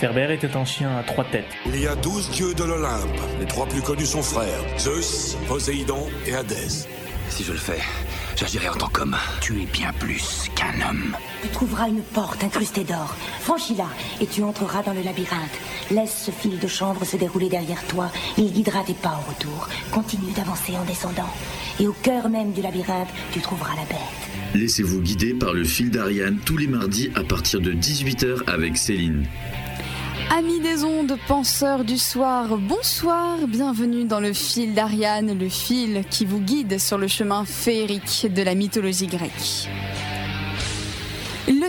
Cerbère était un chien à trois têtes. Il y a douze dieux de l'Olympe. Les trois plus connus sont frères. Zeus, Poséidon et Hadès. Si je le fais, j'agirai en tant qu'homme. Tu es bien plus qu'un homme. Tu trouveras une porte incrustée d'or. Franchis-la et tu entreras dans le labyrinthe. Laisse ce fil de chanvre se dérouler derrière toi. Il guidera tes pas au retour. Continue d'avancer en descendant. Et au cœur même du labyrinthe, tu trouveras la bête. Laissez-vous guider par le fil d'Ariane tous les mardis à partir de 18h avec Céline. Amis des ondes, penseurs du soir, bonsoir, bienvenue dans le fil d'Ariane, le fil qui vous guide sur le chemin féerique de la mythologie grecque.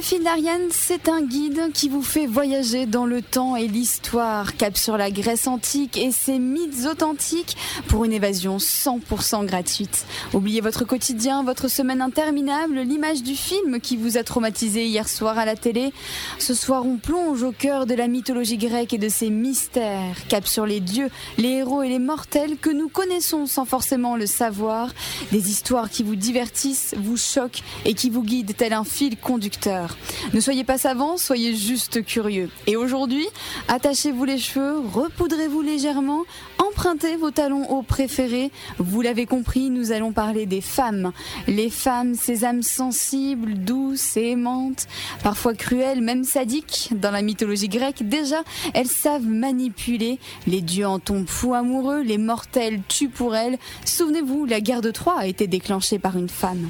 Le fil d'Ariane, c'est un guide qui vous fait voyager dans le temps et l'histoire, cap sur la Grèce antique et ses mythes authentiques pour une évasion 100% gratuite. Oubliez votre quotidien, votre semaine interminable, l'image du film qui vous a traumatisé hier soir à la télé. Ce soir, on plonge au cœur de la mythologie grecque et de ses mystères, cap sur les dieux, les héros et les mortels que nous connaissons sans forcément le savoir. Des histoires qui vous divertissent, vous choquent et qui vous guident tel un fil conducteur. Ne soyez pas savants, soyez juste curieux. Et aujourd'hui, attachez-vous les cheveux, repoudrez-vous légèrement, empruntez vos talons hauts préférés. Vous l'avez compris, nous allons parler des femmes. Les femmes, ces âmes sensibles, douces et aimantes, parfois cruelles, même sadiques. Dans la mythologie grecque, déjà, elles savent manipuler. Les dieux en tombent fous amoureux, les mortels tuent pour elles. Souvenez-vous, la guerre de Troie a été déclenchée par une femme.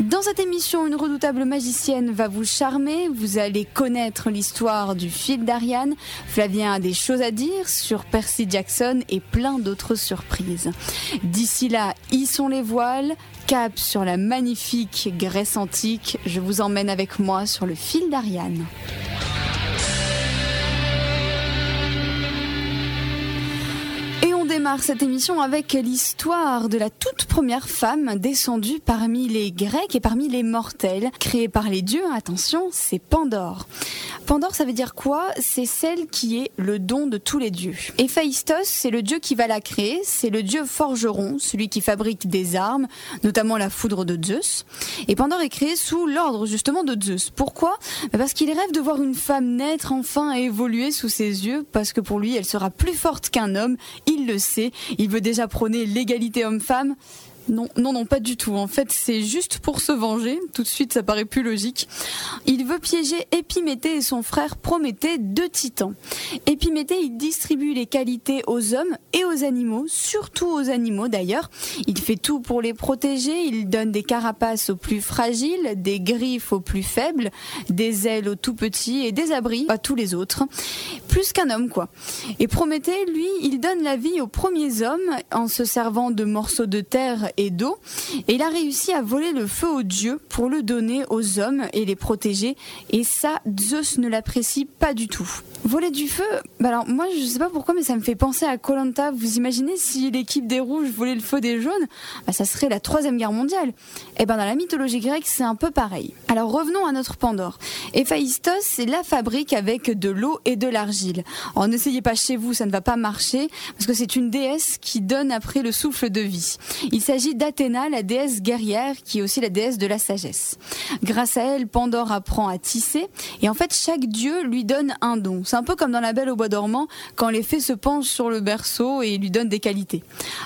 Dans cette émission, une redoutable magicienne va vous charmer, vous allez connaître l'histoire du fil d'Ariane. Flavien a des choses à dire sur Percy Jackson et plein d'autres surprises. D'ici là, sont les voiles, cap sur la magnifique Grèce antique. Je vous emmène avec moi sur le fil d'Ariane. Démarre cette émission avec l'histoire de la toute première femme descendue parmi les Grecs et parmi les mortels, créée par les dieux. Attention, c'est Pandore. Pandore, ça veut dire quoi? C'est celle qui est le don de tous les dieux. Héphaïstos, c'est le dieu qui va la créer, c'est le dieu forgeron, celui qui fabrique des armes, notamment la foudre de Zeus. Et Pandore est créé sous l'ordre justement de Zeus. Pourquoi? Bah Parce qu'il rêve de voir une femme naître enfin et évoluer sous ses yeux, parce que pour lui, elle sera plus forte qu'un homme, il le il veut déjà prôner l'égalité homme-femme. Non, non, non, pas du tout. En fait, c'est juste pour se venger. Tout de suite, ça paraît plus logique. Il veut piéger Épiméthée et son frère Prométhée, deux titans. Épiméthée, il distribue les qualités aux hommes et aux animaux, surtout aux animaux d'ailleurs. Il fait tout pour les protéger. Il donne des carapaces aux plus fragiles, des griffes aux plus faibles, des ailes aux tout petits et des abris à tous les autres. Plus qu'un homme, quoi. Et Prométhée, lui, il donne la vie aux premiers hommes en se servant de morceaux de terre et d'eau. Et il a réussi à voler le feu aux dieux pour le donner aux hommes et les protéger. Et ça, Zeus ne l'apprécie pas du tout. Voler du feu, bah alors moi je sais pas pourquoi, mais ça me fait penser à Colanta. Vous imaginez si l'équipe des rouges volait le feu des jaunes bah Ça serait la troisième guerre mondiale. Et eh ben dans la mythologie grecque, c'est un peu pareil. Alors revenons à notre Pandore. Héphaïstos, c'est la fabrique avec de l'eau et de l'argile. Alors n'essayez pas chez vous, ça ne va pas marcher, parce que c'est une déesse qui donne après le souffle de vie. Il s'agit d'Athéna, la déesse guerrière, qui est aussi la déesse de la sagesse. Grâce à elle, Pandore apprend à tisser, et en fait chaque dieu lui donne un don. C'est un peu comme dans La Belle au bois dormant, quand les fées se penchent sur le berceau et lui donnent des qualités.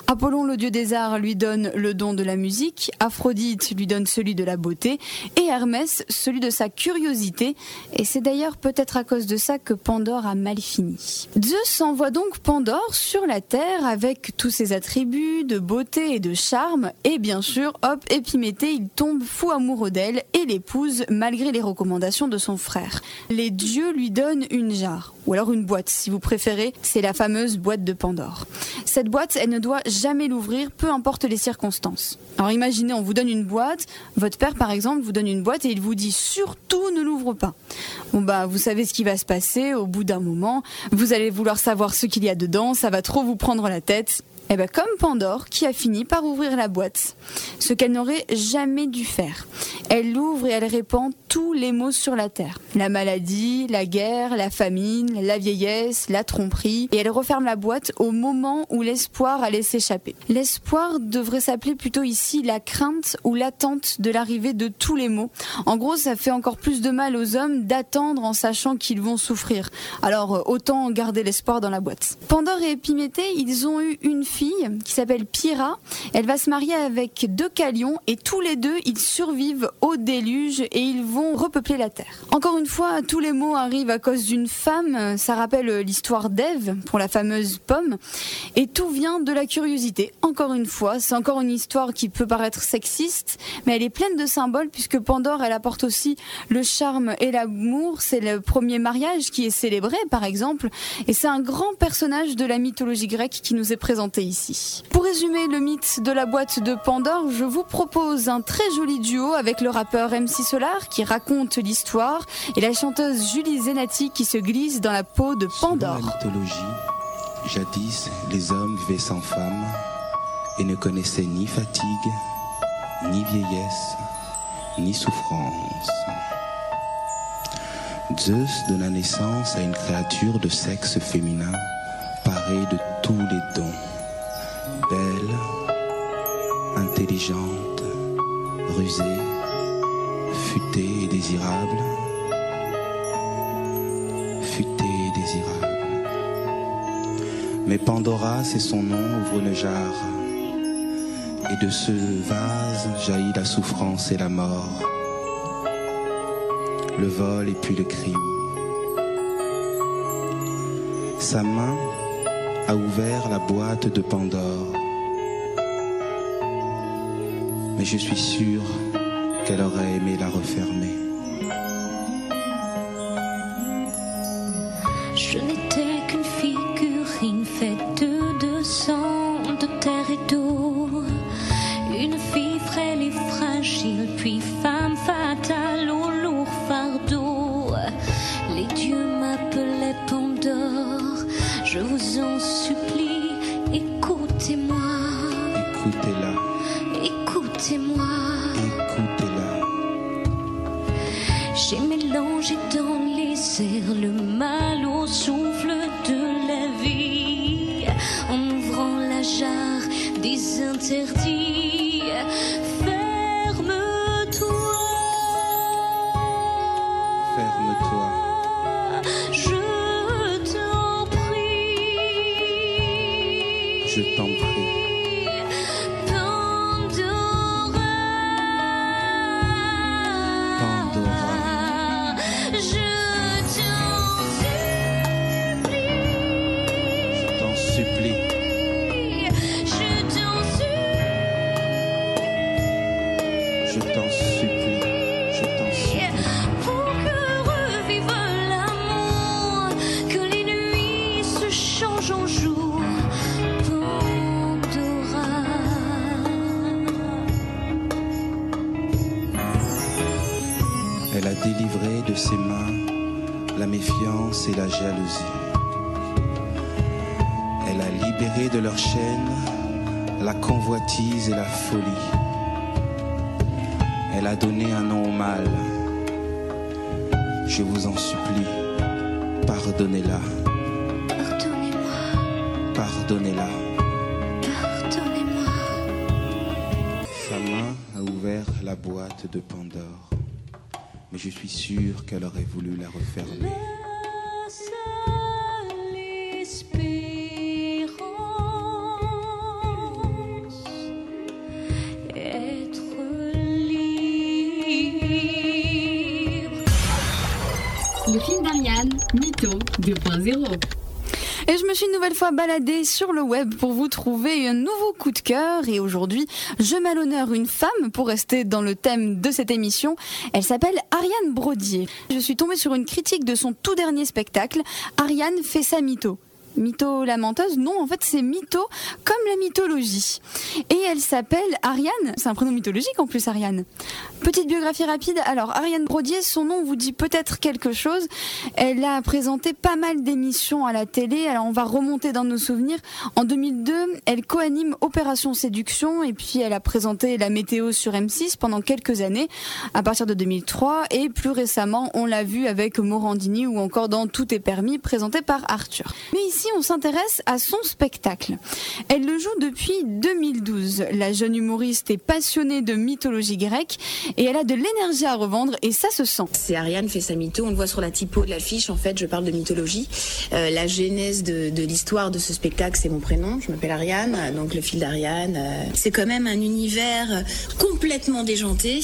Apollon, le dieu des arts, lui donne le don de la musique, Aphrodite lui donne celui de la beauté, et Hermès celui de sa curiosité. Et c'est d'ailleurs peut-être à cause de ça que Pandore a mal fini. Zeus envoie donc Pandore sur la terre avec tous ses attributs de beauté et de charme, et bien sûr, hop, Épiméthée, il tombe fou amoureux d'elle et l'épouse malgré les recommandations de son frère. Les dieux lui donnent une jarre ou alors une boîte si vous préférez, c'est la fameuse boîte de Pandore. Cette boîte, elle ne doit jamais l'ouvrir, peu importe les circonstances. Alors imaginez, on vous donne une boîte, votre père par exemple vous donne une boîte et il vous dit surtout ne l'ouvre pas. Bon bah vous savez ce qui va se passer au bout d'un moment, vous allez vouloir savoir ce qu'il y a dedans, ça va trop vous prendre la tête Eh ben, comme Pandore qui a fini par ouvrir la boîte. Ce qu'elle n'aurait jamais dû faire. Elle l'ouvre et elle répand tous les maux sur la terre. La maladie, la guerre, la famine, la vieillesse, la tromperie. Et elle referme la boîte au moment où l'espoir allait s'échapper. L'espoir devrait s'appeler plutôt ici la crainte ou l'attente de l'arrivée de tous les maux. En gros, ça fait encore plus de mal aux hommes d'attendre en sachant qu'ils vont souffrir. Alors, euh, autant garder l'espoir dans la boîte. Pandore et Épiméthée, ils ont eu une qui s'appelle Pyrrha. Elle va se marier avec deux calions et tous les deux, ils survivent au déluge et ils vont repeupler la terre. Encore une fois, tous les mots arrivent à cause d'une femme. Ça rappelle l'histoire d'Ève pour la fameuse pomme. Et tout vient de la curiosité. Encore une fois, c'est encore une histoire qui peut paraître sexiste, mais elle est pleine de symboles puisque Pandore, elle apporte aussi le charme et l'amour. C'est le premier mariage qui est célébré, par exemple. Et c'est un grand personnage de la mythologie grecque qui nous est présenté ici. Pour résumer le mythe de la boîte de Pandore, je vous propose un très joli duo avec le rappeur MC Solar qui raconte l'histoire et la chanteuse Julie Zenati qui se glisse dans la peau de Pandore. Selon la mythologie, jadis les hommes vivaient sans femme et ne connaissaient ni fatigue, ni vieillesse, ni souffrance. Zeus donna naissance à une créature de sexe féminin parée de tous les dons. Belle, intelligente, rusée, futée et désirable. Futée et désirable. Mais Pandora, c'est son nom, ouvre une jarre. Et de ce vase jaillit la souffrance et la mort. Le vol et puis le crime. Sa main a ouvert la boîte de Pandore. Mais je suis sûr qu'elle aurait aimé la refermer. Ferme-toi, je Elle a donné un nom au mal. Je vous en supplie, pardonnez-la, Pardonnez-moi, pardonnez-la. pardonnez-moi. Sa main a ouvert la boîte de Pandore, mais je suis sûr qu'elle aurait voulu la refermer. 2.0. Et je me suis une nouvelle fois baladée sur le web pour vous trouver un nouveau coup de cœur. Et aujourd'hui, je mets à l'honneur une femme pour rester dans le thème de cette émission. Elle s'appelle Ariane Brodier. Je suis tombée sur une critique de son tout dernier spectacle. Ariane fait sa mytho. Mytho la menteuse Non, en fait c'est Mytho comme la mythologie. Et elle s'appelle Ariane, c'est un prénom mythologique en plus Ariane. Petite biographie rapide, alors Ariane Brodier, son nom vous dit peut-être quelque chose. Elle a présenté pas mal d'émissions à la télé, alors on va remonter dans nos souvenirs. En 2002, elle co-anime Opération Séduction et puis elle a présenté la météo sur M6 pendant quelques années, à partir de 2003 et plus récemment on l'a vu avec Morandini ou encore dans Tout est permis présenté par Arthur. Mais ici on s'intéresse à son spectacle. Elle le joue depuis 2012. La jeune humoriste est passionnée de mythologie grecque et elle a de l'énergie à revendre et ça se sent. C'est Ariane fait sa mytho, on le voit sur la typo de l'affiche en fait, je parle de mythologie. Euh, la genèse de, l'histoire de ce spectacle, c'est mon prénom, je m'appelle Ariane, donc le fil d'Ariane. Euh, c'est quand même un univers complètement déjanté.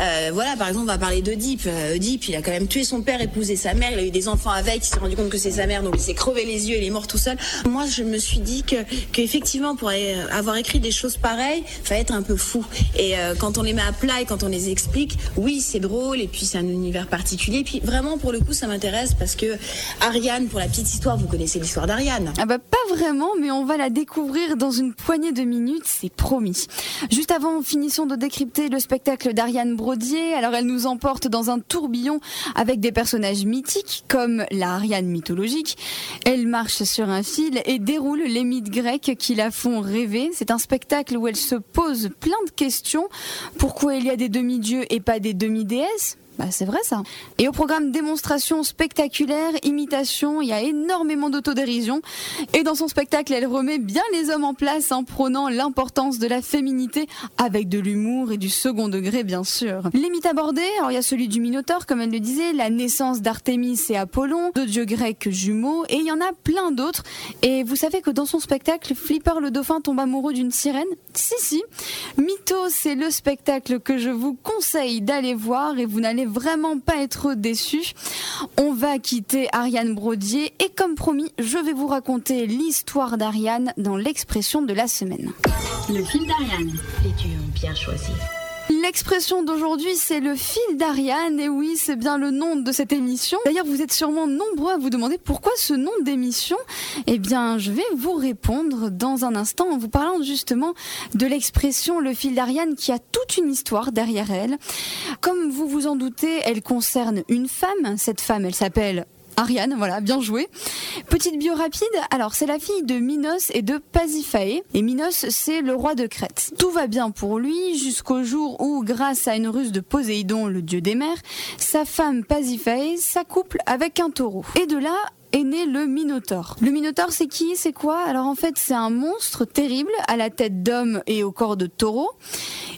Euh, voilà, par exemple, on va parler d'Oedipe. Oedipe, il a quand même tué son père, épousé sa mère, il a eu des enfants avec, il s'est rendu compte que c'est sa mère, donc il s'est crevé les yeux, il est mort tout seul. Moi, je me suis dit que qu'effectivement, pour avoir écrit des choses pareilles, fallait être un peu fou. Et euh, quand on les met à plat et quand on les explique, oui, c'est drôle, et puis c'est un univers particulier. Et puis vraiment, pour le coup, ça m'intéresse parce que Ariane, pour la petite histoire, vous connaissez l'histoire d'Ariane. Ah bah pas vraiment, mais on va la découvrir dans une poignée de minutes, c'est promis. Juste avant, finissons de décrypter le spectacle d'Ariane Brodier. Alors elle nous emporte dans un tourbillon avec des personnages mythiques comme la Ariane mythologique. Elle marche un fil et déroule les mythes grecs qui la font rêver. C'est un spectacle où elle se pose plein de questions. Pourquoi il y a des demi-dieux et pas des demi-déesses? Bah, c'est vrai ça. Et au programme démonstration spectaculaire, imitation, il y a énormément d'autodérision. Et dans son spectacle, elle remet bien les hommes en place en prônant l'importance de la féminité avec de l'humour et du second degré bien sûr. Les mythes abordés, alors il y a celui du Minotaure comme elle le disait, la naissance d'Artémis et Apollon, de dieux grecs jumeaux et il y en a plein d'autres. Et vous savez que dans son spectacle, Flipper le dauphin tombe amoureux d'une sirène? Si si. Mytho, c'est le spectacle que je vous conseille d'aller voir et vous n'allez vraiment pas être déçus. On va quitter Ariane Brodier et comme promis, je vais vous raconter l'histoire d'Ariane dans l'expression de la semaine. Le fil d'Ariane. Les bien. L'expression d'aujourd'hui, c'est le fil d'Ariane. Et oui, c'est bien le nom de cette émission. D'ailleurs, vous êtes sûrement nombreux à vous demander pourquoi ce nom d'émission. Eh bien, je vais vous répondre dans un instant en vous parlant justement de l'expression le fil d'Ariane qui a toute une histoire derrière elle. Comme vous vous en doutez, elle concerne une femme. Cette femme, elle s'appelle Ariane, voilà, bien joué. Petite bio rapide, alors c'est la fille de Minos et de Pasiphae. Et Minos, c'est le roi de Crète. Tout va bien pour lui jusqu'au jour où, grâce à une ruse de Poséidon, le dieu des mers, sa femme Pasiphae s'accouple avec un taureau. Et de là, est né le Minotaure. Le Minotaure, c'est qui? C'est quoi? Alors en fait, c'est un monstre terrible à la tête d'homme et au corps de taureau.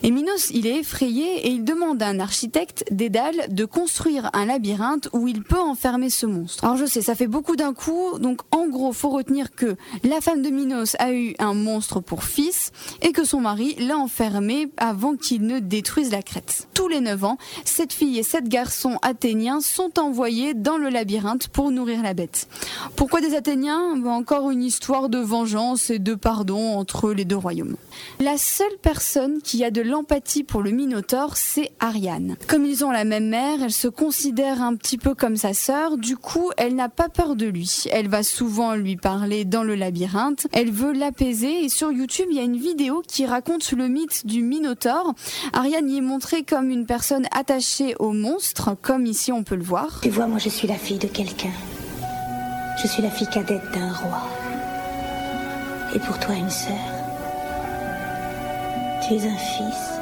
Et Minos, il est effrayé et il demande à un architecte, Dédale, de construire un labyrinthe où il peut enfermer ce monstre. Alors je sais, ça fait beaucoup d'un coup, donc en gros, faut retenir que la femme de Minos a eu un monstre pour fils et que son mari l'a enfermé avant qu'il ne détruise la Crète. Tous les 9 ans, cette fille et sept garçons athéniens sont envoyés dans le labyrinthe pour nourrir la bête. Pourquoi des Athéniens Encore une histoire de vengeance et de pardon entre les deux royaumes? La seule personne qui a de l'empathie pour le Minotaure, c'est Ariane. Comme ils ont la même mère, elle se considère un petit peu comme sa sœur, du coup, elle n'a pas peur de lui. Elle va souvent lui parler dans le labyrinthe, elle veut l'apaiser et sur YouTube, il y a une vidéo qui raconte le mythe du Minotaure. Ariane y est montrée comme une personne attachée au monstre, comme ici on peut le voir. Tu vois, moi je suis la fille de quelqu'un. Je suis la fille cadette d'un roi. Et pour toi, une sœur. Tu es un fils.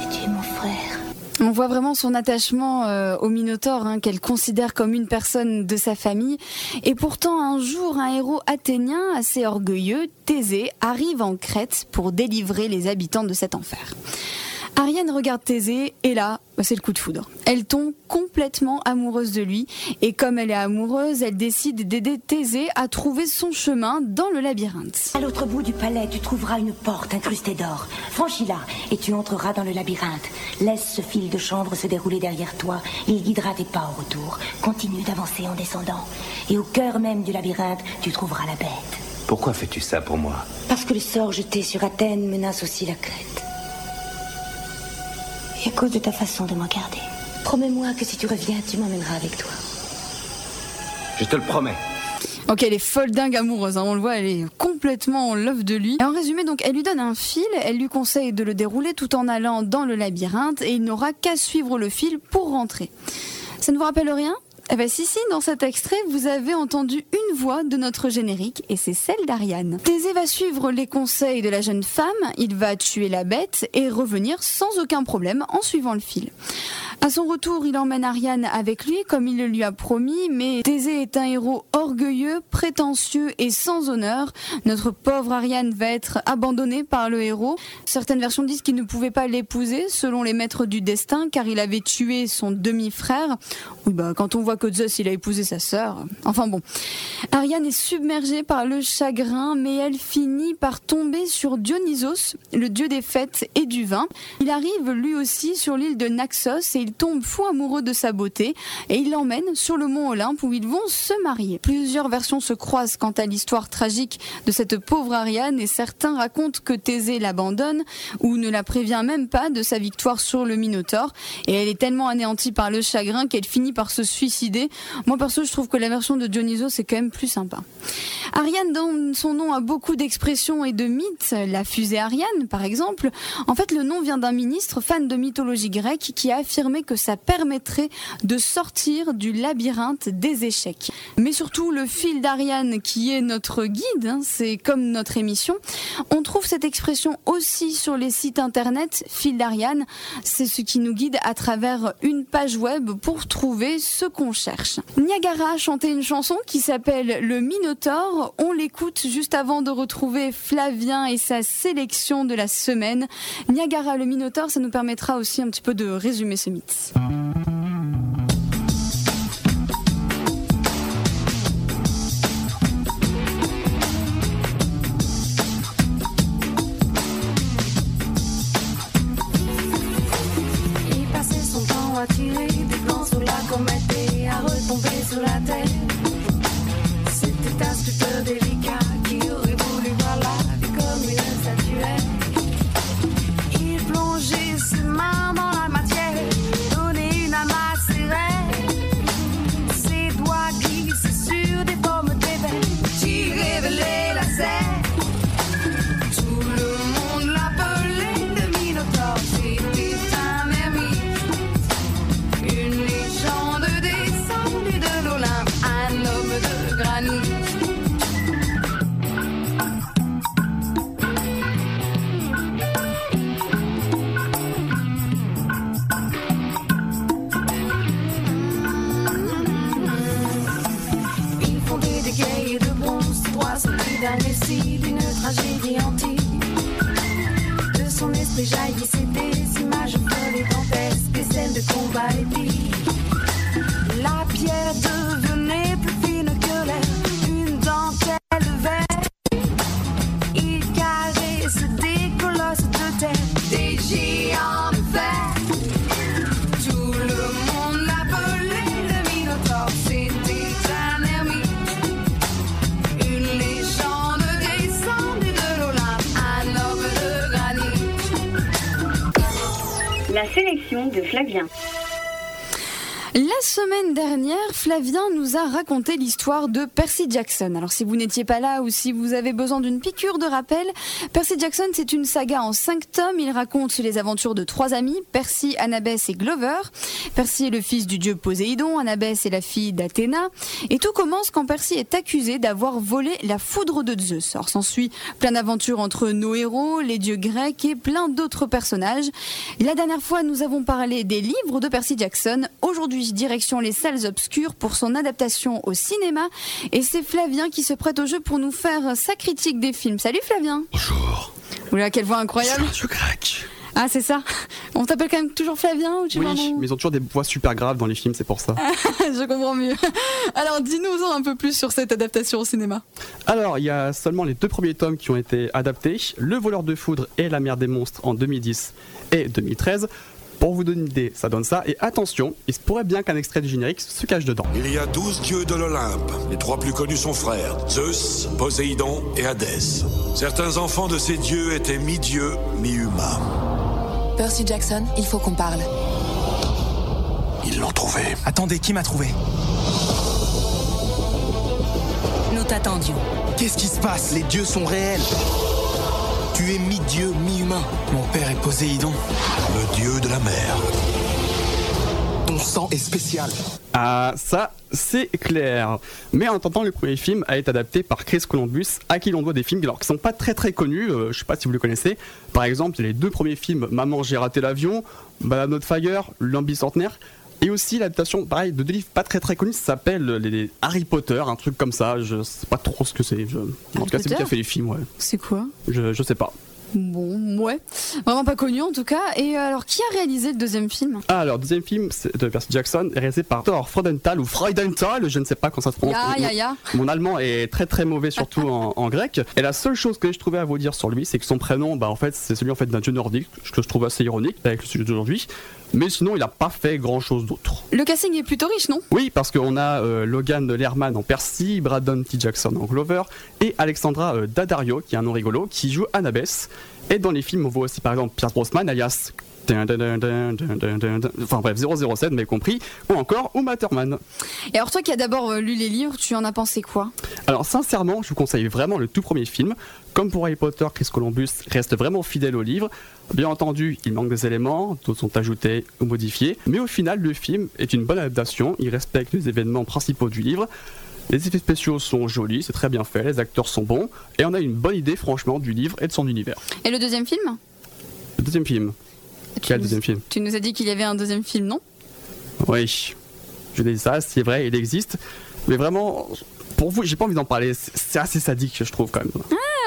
Et tu es mon frère. On voit vraiment son attachement euh, au Minotaure, hein, qu'elle considère comme une personne de sa famille. Et pourtant, un jour, un héros athénien assez orgueilleux, Thésée, arrive en Crète pour délivrer les habitants de cet enfer. Ariane regarde Thésée et là, bah, c'est le coup de foudre. Elle tombe complètement amoureuse de lui et comme elle est amoureuse, elle décide d'aider Thésée à trouver son chemin dans le labyrinthe. À l'autre bout du palais, tu trouveras une porte incrustée d'or. Franchis-la et tu entreras dans le labyrinthe. Laisse ce fil de chanvre se dérouler derrière toi. Il guidera tes pas au retour. Continue d'avancer en descendant. Et au cœur même du labyrinthe, tu trouveras la bête. Pourquoi fais-tu ça pour moi? Parce que le sort jeté sur Athènes menace aussi la Crète. Et à cause de ta façon de m'en garder. Promets-moi que si tu reviens, tu m'emmèneras avec toi. Je te le promets. Ok, elle est folle dingue amoureuse, hein, on le voit, elle est complètement en love de lui. Et en résumé, donc, elle lui donne un fil, elle lui conseille de le dérouler tout en allant dans le labyrinthe et il n'aura qu'à suivre le fil pour rentrer. Ça ne vous rappelle rien? Eh ben si si, dans cet extrait, vous avez entendu une voix de notre générique et c'est celle d'Ariane. Thésée va suivre les conseils de la jeune femme, il va tuer la bête et revenir sans aucun problème en suivant le fil. À son retour, il emmène Ariane avec lui comme il le lui a promis, mais Thésée est un héros orgueilleux, prétentieux et sans honneur. Notre pauvre Ariane va être abandonnée par le héros. Certaines versions disent qu'il ne pouvait pas l'épouser selon les maîtres du destin car il avait tué son demi-frère. Oui, bah, quand on voit que Zeus il a épousé sa sœur. Enfin bon. Ariane est submergée par le chagrin, mais elle finit par tomber sur Dionysos, le dieu des fêtes et du vin. Il arrive lui aussi sur l'île de Naxos et il tombe fou amoureux de sa beauté et il l'emmène sur le mont Olympe où ils vont se marier. Plusieurs versions se croisent quant à l'histoire tragique de cette pauvre Ariane et certains racontent que Thésée l'abandonne ou ne la prévient même pas de sa victoire sur le Minotaure et elle est tellement anéantie par le chagrin qu'elle finit par se suicider. Moi perso je trouve que la version de Dionysos c'est quand même plus sympa. Ariane dans son nom a beaucoup d'expressions et de mythes, la fusée Ariane par exemple. En fait le nom vient d'un ministre fan de mythologie grecque qui a affirmé que ça permettrait de sortir du labyrinthe des échecs. Mais surtout le fil d'Ariane qui est notre guide, hein, c'est comme notre émission. On trouve cette expression aussi sur les sites internet fil d'Ariane. C'est ce qui nous guide à travers une page web pour trouver ce qu'on cherche. Niagara a chanté une chanson qui s'appelle Le Minotaure. On l'écoute juste avant de retrouver Flavien et sa sélection de la semaine. Niagara le Minotaure, ça nous permettra aussi un petit peu de résumer ce mythe. Sélection de Flavien. La semaine dernière, Flavien nous a raconté l'histoire de Percy Jackson. Alors si vous n'étiez pas là ou si vous avez besoin d'une piqûre de rappel, Percy Jackson c'est une saga en cinq tomes. Il raconte les aventures de trois amis, Percy, Annabeth et Glover. Percy est le fils du dieu Poséidon, Annabeth est la fille d'Athéna. Et tout commence quand Percy est accusé d'avoir volé la foudre de Zeus. Alors s'ensuit plein d'aventures entre nos héros, les dieux grecs et plein d'autres personnages. La dernière fois, nous avons parlé des livres de Percy Jackson. Aujourd'hui, direction les salles obscures pour son adaptation au cinéma. Et c'est Flavien qui se prête au jeu pour nous faire sa critique des films. Salut Flavien Bonjour. Oula, quelle voix incroyable Je grec. Ah, c'est ça On t'appelle quand même toujours Flavien ou tu Oui, mais ils ont toujours des voix super graves dans les films, c'est pour ça. Je comprends mieux. Alors, dis-nous un peu plus sur cette adaptation au cinéma. Alors, il y a seulement les deux premiers tomes qui ont été adaptés Le voleur de foudre et La mer des monstres en 2010 et 2013. Pour vous donner une idée, ça donne ça. Et attention, il se pourrait bien qu'un extrait du générique se cache dedans. Il y a douze dieux de l'Olympe. Les trois plus connus sont frères, Zeus, Poséidon et Hadès. Certains enfants de ces dieux étaient mi-dieux, mi-humains. Percy Jackson, il faut qu'on parle. Ils l'ont trouvé. Attendez, qui m'a trouvé? Nous attendions. Qu'est-ce qui se passe? Les dieux sont réels. Tu es mi-dieu, mi-humain. Mon père est Poséidon. Le dieu de la mer. Ton sang est spécial. Ah, ça, c'est clair. Mais en tentant, le premier film a été adapté par Chris Columbus, à qui l'on doit des films alors, qui sont pas très très connus. euh, je sais pas si vous le connaissez. Par exemple, les deux premiers films Maman, j'ai raté l'avion, Madame Notre Fire, L'ambicentenaire. Et aussi l'adaptation, pareil, de deux livres pas très très connus, ça s'appelle les, Harry Potter, un truc comme ça. Je sais pas trop ce que c'est. je- En tout cas, c'est lui qui a fait les films, ouais. C'est quoi? Je, je sais pas. Bon, ouais. Vraiment pas connu en tout cas. Et alors, qui a réalisé le deuxième film? Ah, alors, deuxième film c'est de Percy Jackson, réalisé par Thor Freudenthal ou Freudenthal, je ne sais pas comment ça se prononce. Ya, ya, ya. Mon allemand est très très mauvais, surtout en, en grec. Et la seule chose que je trouvais à vous dire sur lui, c'est que son prénom, bah en fait, c'est celui en fait d'un dieu nordique, ce que je trouve assez ironique avec le sujet d'aujourd'hui. Mais sinon, il n'a pas fait grand chose d'autre. Le casting est plutôt riche, non? Oui, parce qu'on a euh, Logan Lerman en Percy, Braddon T. Jackson en Glover et Alexandra euh, Daddario, qui est un nom rigolo, qui joue Annabeth. Et dans les films, on voit aussi par exemple Pierce Brosnan, alias. Enfin bref, 007, mais compris, ou encore Uma Thurman. Et alors, toi qui as d'abord euh, lu les livres, tu en as pensé quoi? Alors sincèrement, je vous conseille vraiment le tout premier film. Comme pour Harry Potter, Chris Columbus reste vraiment fidèle au livre. Bien entendu, il manque des éléments, d'autres sont ajoutés ou modifiés, mais au final, le film est une bonne adaptation. Il respecte les événements principaux du livre. Les effets spéciaux sont jolis, c'est très bien fait, les acteurs sont bons, et on a une bonne idée franchement du livre et de son univers. Et le deuxième film? Le deuxième film. Quel deuxième film Tu nous as dit qu'il y avait un deuxième film, non? Oui, je dis ça, c'est vrai, il existe, mais vraiment, pour vous, j'ai pas envie d'en parler, c'est assez sadique, je trouve quand même.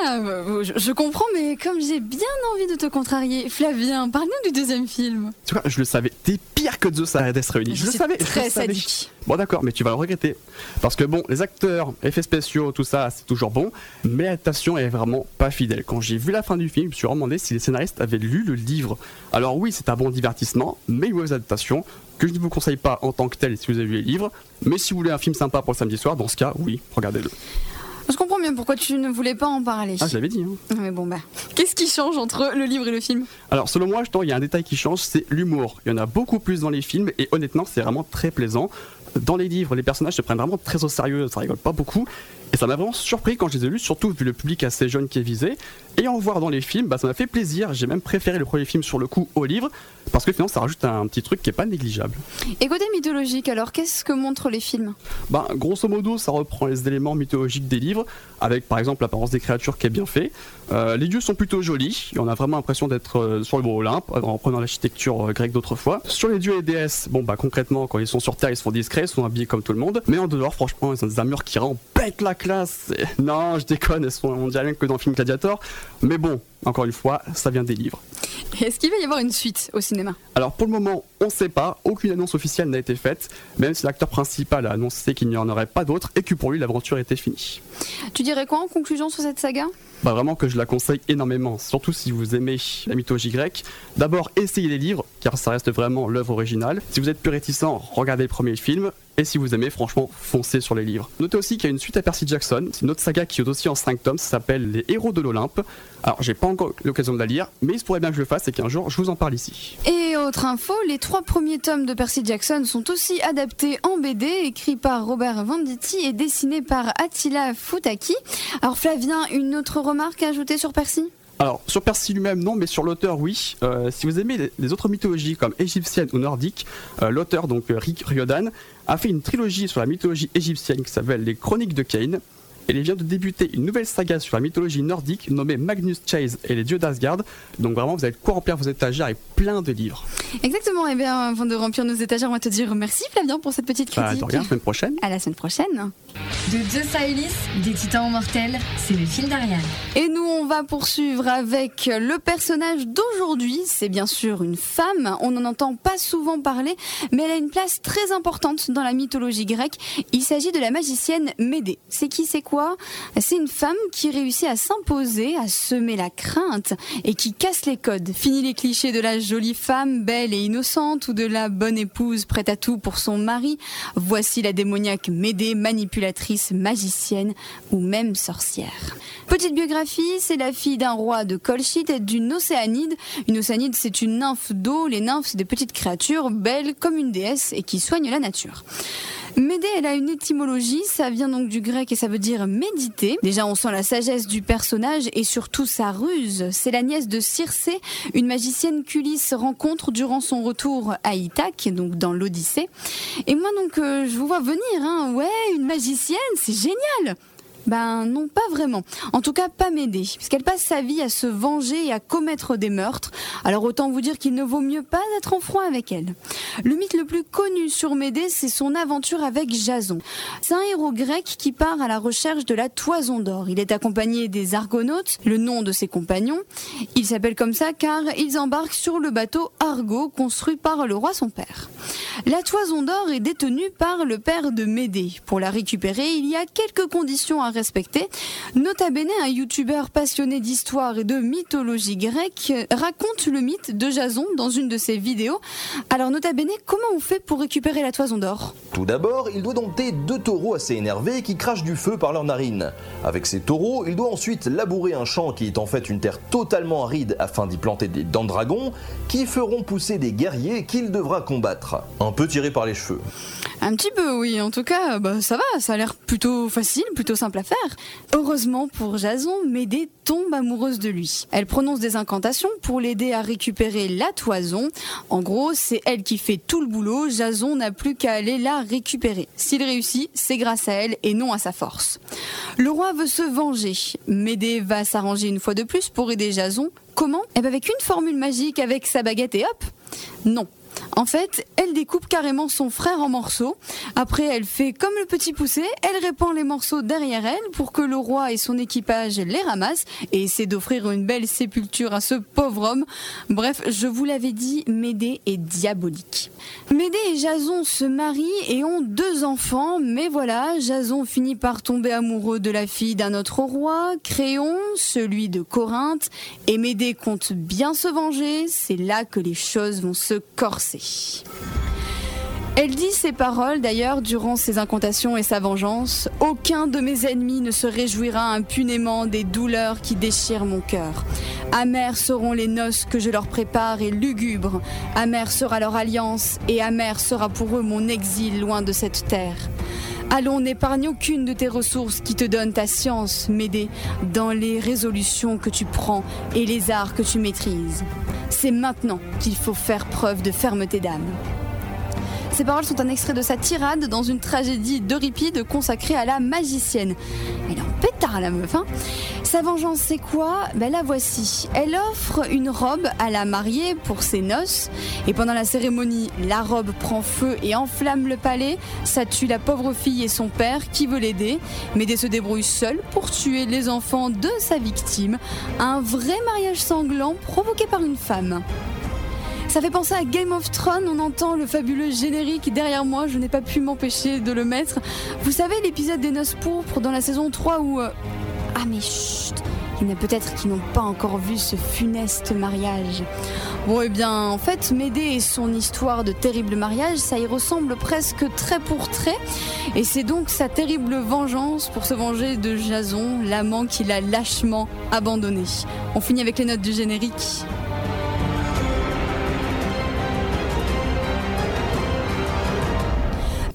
Ah, bah, je, je comprends, mais comme j'ai bien envie de te contrarier, Flavien, parle-nous du deuxième film. Tu vois, je le savais. T'es pire que Zeus à Hades réunis. Je le savais. je très le savais. sadique. Bon, d'accord, mais tu vas le regretter. Parce que bon, les acteurs, effets spéciaux, tout ça, c'est toujours bon. Mais l'adaptation est vraiment pas fidèle. Quand j'ai vu la fin du film, je me suis demandé si les scénaristes avaient lu le livre. Alors oui, c'est un bon divertissement, mais une mauvaise adaptation que je ne vous conseille pas en tant que tel si vous avez lu les livres. Mais si vous voulez un film sympa pour le samedi soir, dans ce cas, oui, regardez-le. Je comprends bien pourquoi tu ne voulais pas en parler. Ah, je l'avais dit. Hein. Mais bon, bah, qu'est-ce qui change entre le livre et le film? Alors selon moi, justement, il y a un détail qui change, c'est l'humour. Il y en a beaucoup plus dans les films et honnêtement, c'est vraiment très plaisant. Dans les livres, les personnages se prennent vraiment très au sérieux, ça rigole pas beaucoup. Et ça m'a vraiment surpris quand je les ai lus, surtout vu le public assez jeune qui est visé. Et en voir dans les films, bah, ça m'a fait plaisir. J'ai même préféré le premier film sur le coup au livre, parce que finalement, ça rajoute un petit truc qui est pas négligeable. Et côté mythologique, alors, qu'est-ce que montrent les films? Bah, grosso modo, ça reprend les éléments mythologiques des livres, avec par exemple l'apparence des créatures qui est bien fait. Euh, les dieux sont plutôt jolis, et on a vraiment l'impression d'être euh, sur le beau Olympe, en prenant l'architecture euh, grecque d'autrefois. Sur les dieux et déesses, bon bah concrètement, quand ils sont sur Terre, ils sont discrets, ils sont habillés comme tout le monde, mais en dehors, franchement, ils ont des armures qui rendent pète la classe. Et- Non, je déconne, elles sont, on dirait même que dans le film Gladiator, mais bon, encore une fois, ça vient des livres. Est-ce qu'il va y avoir une suite au cinéma? Alors pour le moment, on ne sait pas, aucune annonce officielle n'a été faite, même si l'acteur principal a annoncé qu'il n'y en aurait pas d'autres et que pour lui l'aventure était finie. Tu dirais quoi en conclusion sur cette saga? Bah vraiment que je la conseille énormément, surtout si vous aimez la mythologie grecque. D'abord, essayez les livres, car ça reste vraiment l'œuvre originale. Si vous êtes plus réticent, regardez le premier film. Et si vous aimez, franchement, foncez sur les livres. Notez aussi qu'il y a une suite à Percy Jackson. C'est une autre saga qui est aussi en 5 tomes, ça s'appelle Les Héros de l'Olympe. Alors, j'ai pas encore l'occasion de la lire, mais il se pourrait bien que je le fasse et qu'un jour je vous en parle ici. Et autre info, les trois premiers tomes de Percy Jackson sont aussi adaptés en BD, écrits par Robert Venditti et dessinés par Attila Futaki. Alors Flavien, une autre remarque à ajouter sur Percy? Alors, sur Percy lui-même, non, mais sur l'auteur, oui. Euh, si vous aimez les, autres mythologies comme égyptienne ou nordique, euh, l'auteur, donc euh, Rick Riordan, a fait une trilogie sur la mythologie égyptienne qui s'appelle Les Chroniques de Cain. Et il vient de débuter une nouvelle saga sur la mythologie nordique nommée Magnus Chase et les dieux d'Asgard. Donc vraiment, vous allez de quoi remplir vos étagères avec plein de livres. Exactement, et bien avant de remplir nos étagères, on va te dire merci Flavien pour cette petite Bah, critique. de rien, semaine prochaine. À la semaine prochaine. De Zeus à Ulysse, des titans mortels, c'est le fil d'Ariane. Et nous, on va poursuivre avec le personnage d'aujourd'hui. C'est bien sûr une femme. On n'en entend pas souvent parler, mais elle a une place très importante dans la mythologie grecque. Il s'agit de la magicienne Médée. C'est qui, c'est quoi? C'est une femme qui réussit à s'imposer, à semer la crainte et qui casse les codes. Fini les clichés de la jolie femme belle et innocente ou de la bonne épouse prête à tout pour son mari. Voici la démoniaque Médée, manipulatrice, magicienne ou même sorcière. Petite biographie, c'est la fille d'un roi de Colchite et d'une océanide. Une océanide, c'est une nymphe d'eau. Les nymphes, c'est des petites créatures belles comme une déesse et qui soignent la nature. Médée, elle a une étymologie, ça vient donc du grec et ça veut dire méditer. Déjà, on sent la sagesse du personnage et surtout sa ruse. C'est la nièce de Circé, une magicienne qu'Ulysse rencontre durant son retour à Ithaque, donc dans l'Odyssée. Et moi, donc, euh, je vous vois venir, hein. Ouais, une magicienne, c'est génial! Ben non, pas vraiment. En tout cas, pas m'aider, puisqu'elle passe sa vie à se venger et à commettre des meurtres. Alors autant vous dire qu'il ne vaut mieux pas être en froid avec elle. Le mythe le plus connu sur Médée, c'est son aventure avec Jason. C'est un héros grec qui part à la recherche de la toison d'or. Il est accompagné des Argonautes, le nom de ses compagnons. Il s'appelle comme ça car ils embarquent sur le bateau Argo construit par le roi son père. La toison d'or est détenue par le père de Médée. Pour la récupérer, il y a quelques conditions à respecter. Nota bene, un youtubeur passionné d'histoire et de mythologie grecque raconte le mythe de Jason dans une de ses vidéos. Alors nota bene, comment on fait pour récupérer la toison d'or? Tout d'abord, il doit dompter deux taureaux assez énervés qui crachent du feu par leurs narines. Avec ces taureaux, il doit ensuite labourer un champ qui est en fait une terre totalement aride afin d'y planter des dents de dragon qui feront pousser des guerriers qu'il devra combattre. Un peu tiré par les cheveux. Un petit peu, oui. En tout cas, bah, ça va, ça a l'air plutôt facile, plutôt simple faire. Heureusement pour Jason, Médée tombe amoureuse de lui. Elle prononce des incantations pour l'aider à récupérer la toison. En gros, c'est elle qui fait tout le boulot. Jason n'a plus qu'à aller la récupérer. S'il réussit, c'est grâce à elle et non à sa force. Le roi veut se venger. Médée va s'arranger une fois de plus pour aider Jason. Comment? Eh ben avec une formule magique avec sa baguette et hop Non, en fait, elle découpe carrément son frère en morceaux. Après, elle fait comme le petit poussé, elle répand les morceaux derrière elle pour que le roi et son équipage les ramassent et essaie d'offrir une belle sépulture à ce pauvre homme. Bref, je vous l'avais dit, Médée est diabolique. Médée et Jason se marient et ont deux enfants, mais voilà, Jason finit par tomber amoureux de la fille d'un autre roi, Créon, celui de Corinthe, et Médée compte bien se venger, c'est là que les choses vont se corser. Elle dit ces paroles d'ailleurs durant ses incantations et sa vengeance. Aucun de mes ennemis ne se réjouira impunément des douleurs qui déchirent mon cœur. Amères seront les noces que je leur prépare et lugubres. Amère sera leur alliance et amère sera pour eux mon exil loin de cette terre. Allons, n'épargne aucune de tes ressources qui te donnent ta science, Médée, dans les résolutions que tu prends et les arts que tu maîtrises. C'est maintenant qu'il faut faire preuve de fermeté d'âme. Ces paroles sont un extrait de sa tirade dans une tragédie d'Euripide consacrée à la magicienne. Elle en pétard la meuf, hein Sa vengeance c'est quoi? Ben la voici. Elle offre une robe à la mariée pour ses noces. Et pendant la cérémonie, la robe prend feu et enflamme le palais. Ça tue la pauvre fille et son père qui veut l'aider. Médée se débrouille seule pour tuer les enfants de sa victime. Un vrai mariage sanglant provoqué par une femme. Ça fait penser à Game of Thrones, on entend le fabuleux générique derrière moi, je n'ai pas pu m'empêcher de le mettre. Vous savez l'épisode des noces pourpres dans la saison 3 où... euh, Ah mais chut il y en a peut-être qui n'ont pas encore vu ce funeste mariage. Bon, eh bien, en fait, Médée et son histoire de terrible mariage, ça y ressemble presque trait pour trait. Et c'est donc sa terrible vengeance pour se venger de Jason, l'amant qu'il a lâchement abandonné. On finit avec les notes du générique.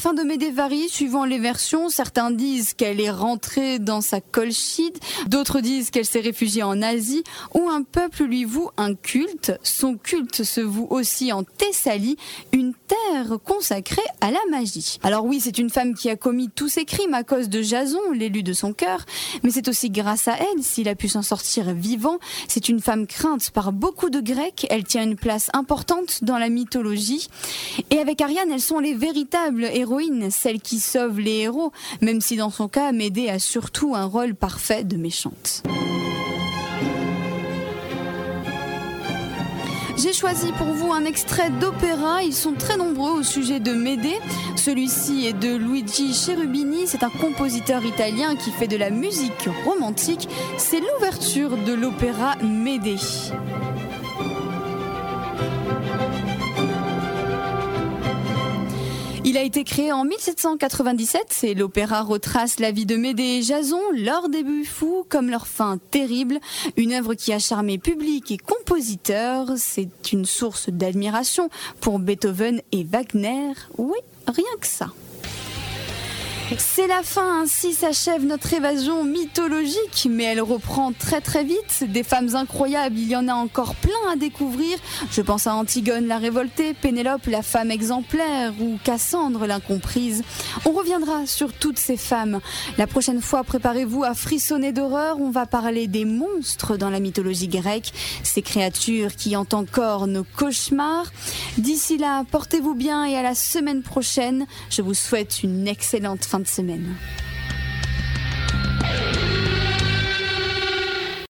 Fin de Médée varie suivant les versions. Certains disent qu'elle est rentrée dans sa colchide, d'autres disent qu'elle s'est réfugiée en Asie, où un peuple lui voue un culte. Son culte se voue aussi en Thessalie, une terre consacrée à la magie. Alors oui, c'est une femme qui a commis tous ses crimes à cause de Jason, l'élu de son cœur, mais c'est aussi grâce à elle s'il a pu s'en sortir vivant. C'est une femme crainte par beaucoup de Grecs, elle tient une place importante dans la mythologie. Et avec Ariane, elles sont les véritables celles qui sauvent les héros, même si dans son cas, Médée a surtout un rôle parfait de méchante. J'ai choisi pour vous un extrait d'opéra. Ils sont très nombreux au sujet de Médée. Celui-ci est de Luigi Cherubini. C'est un compositeur italien qui fait de la musique romantique. C'est l'ouverture de l'opéra Médée. Il a été créé en 1797 c'est l'opéra retrace la vie de Médée et Jason, leur début fou comme leur fin terrible, une œuvre qui a charmé public et compositeur, c'est une source d'admiration pour Beethoven et Wagner, oui, rien que ça. C'est la fin, ainsi s'achève notre évasion mythologique, mais elle reprend très très vite. Des femmes incroyables, il y en a encore plein à découvrir. Je pense à Antigone la révoltée, Pénélope la femme exemplaire ou Cassandre l'incomprise. On reviendra sur toutes ces femmes. La prochaine fois, préparez-vous à frissonner d'horreur. On va parler des monstres dans la mythologie grecque, ces créatures qui hantent encore nos cauchemars. D'ici là, portez-vous bien et à la semaine prochaine. Je vous souhaite une excellente fin de semaine.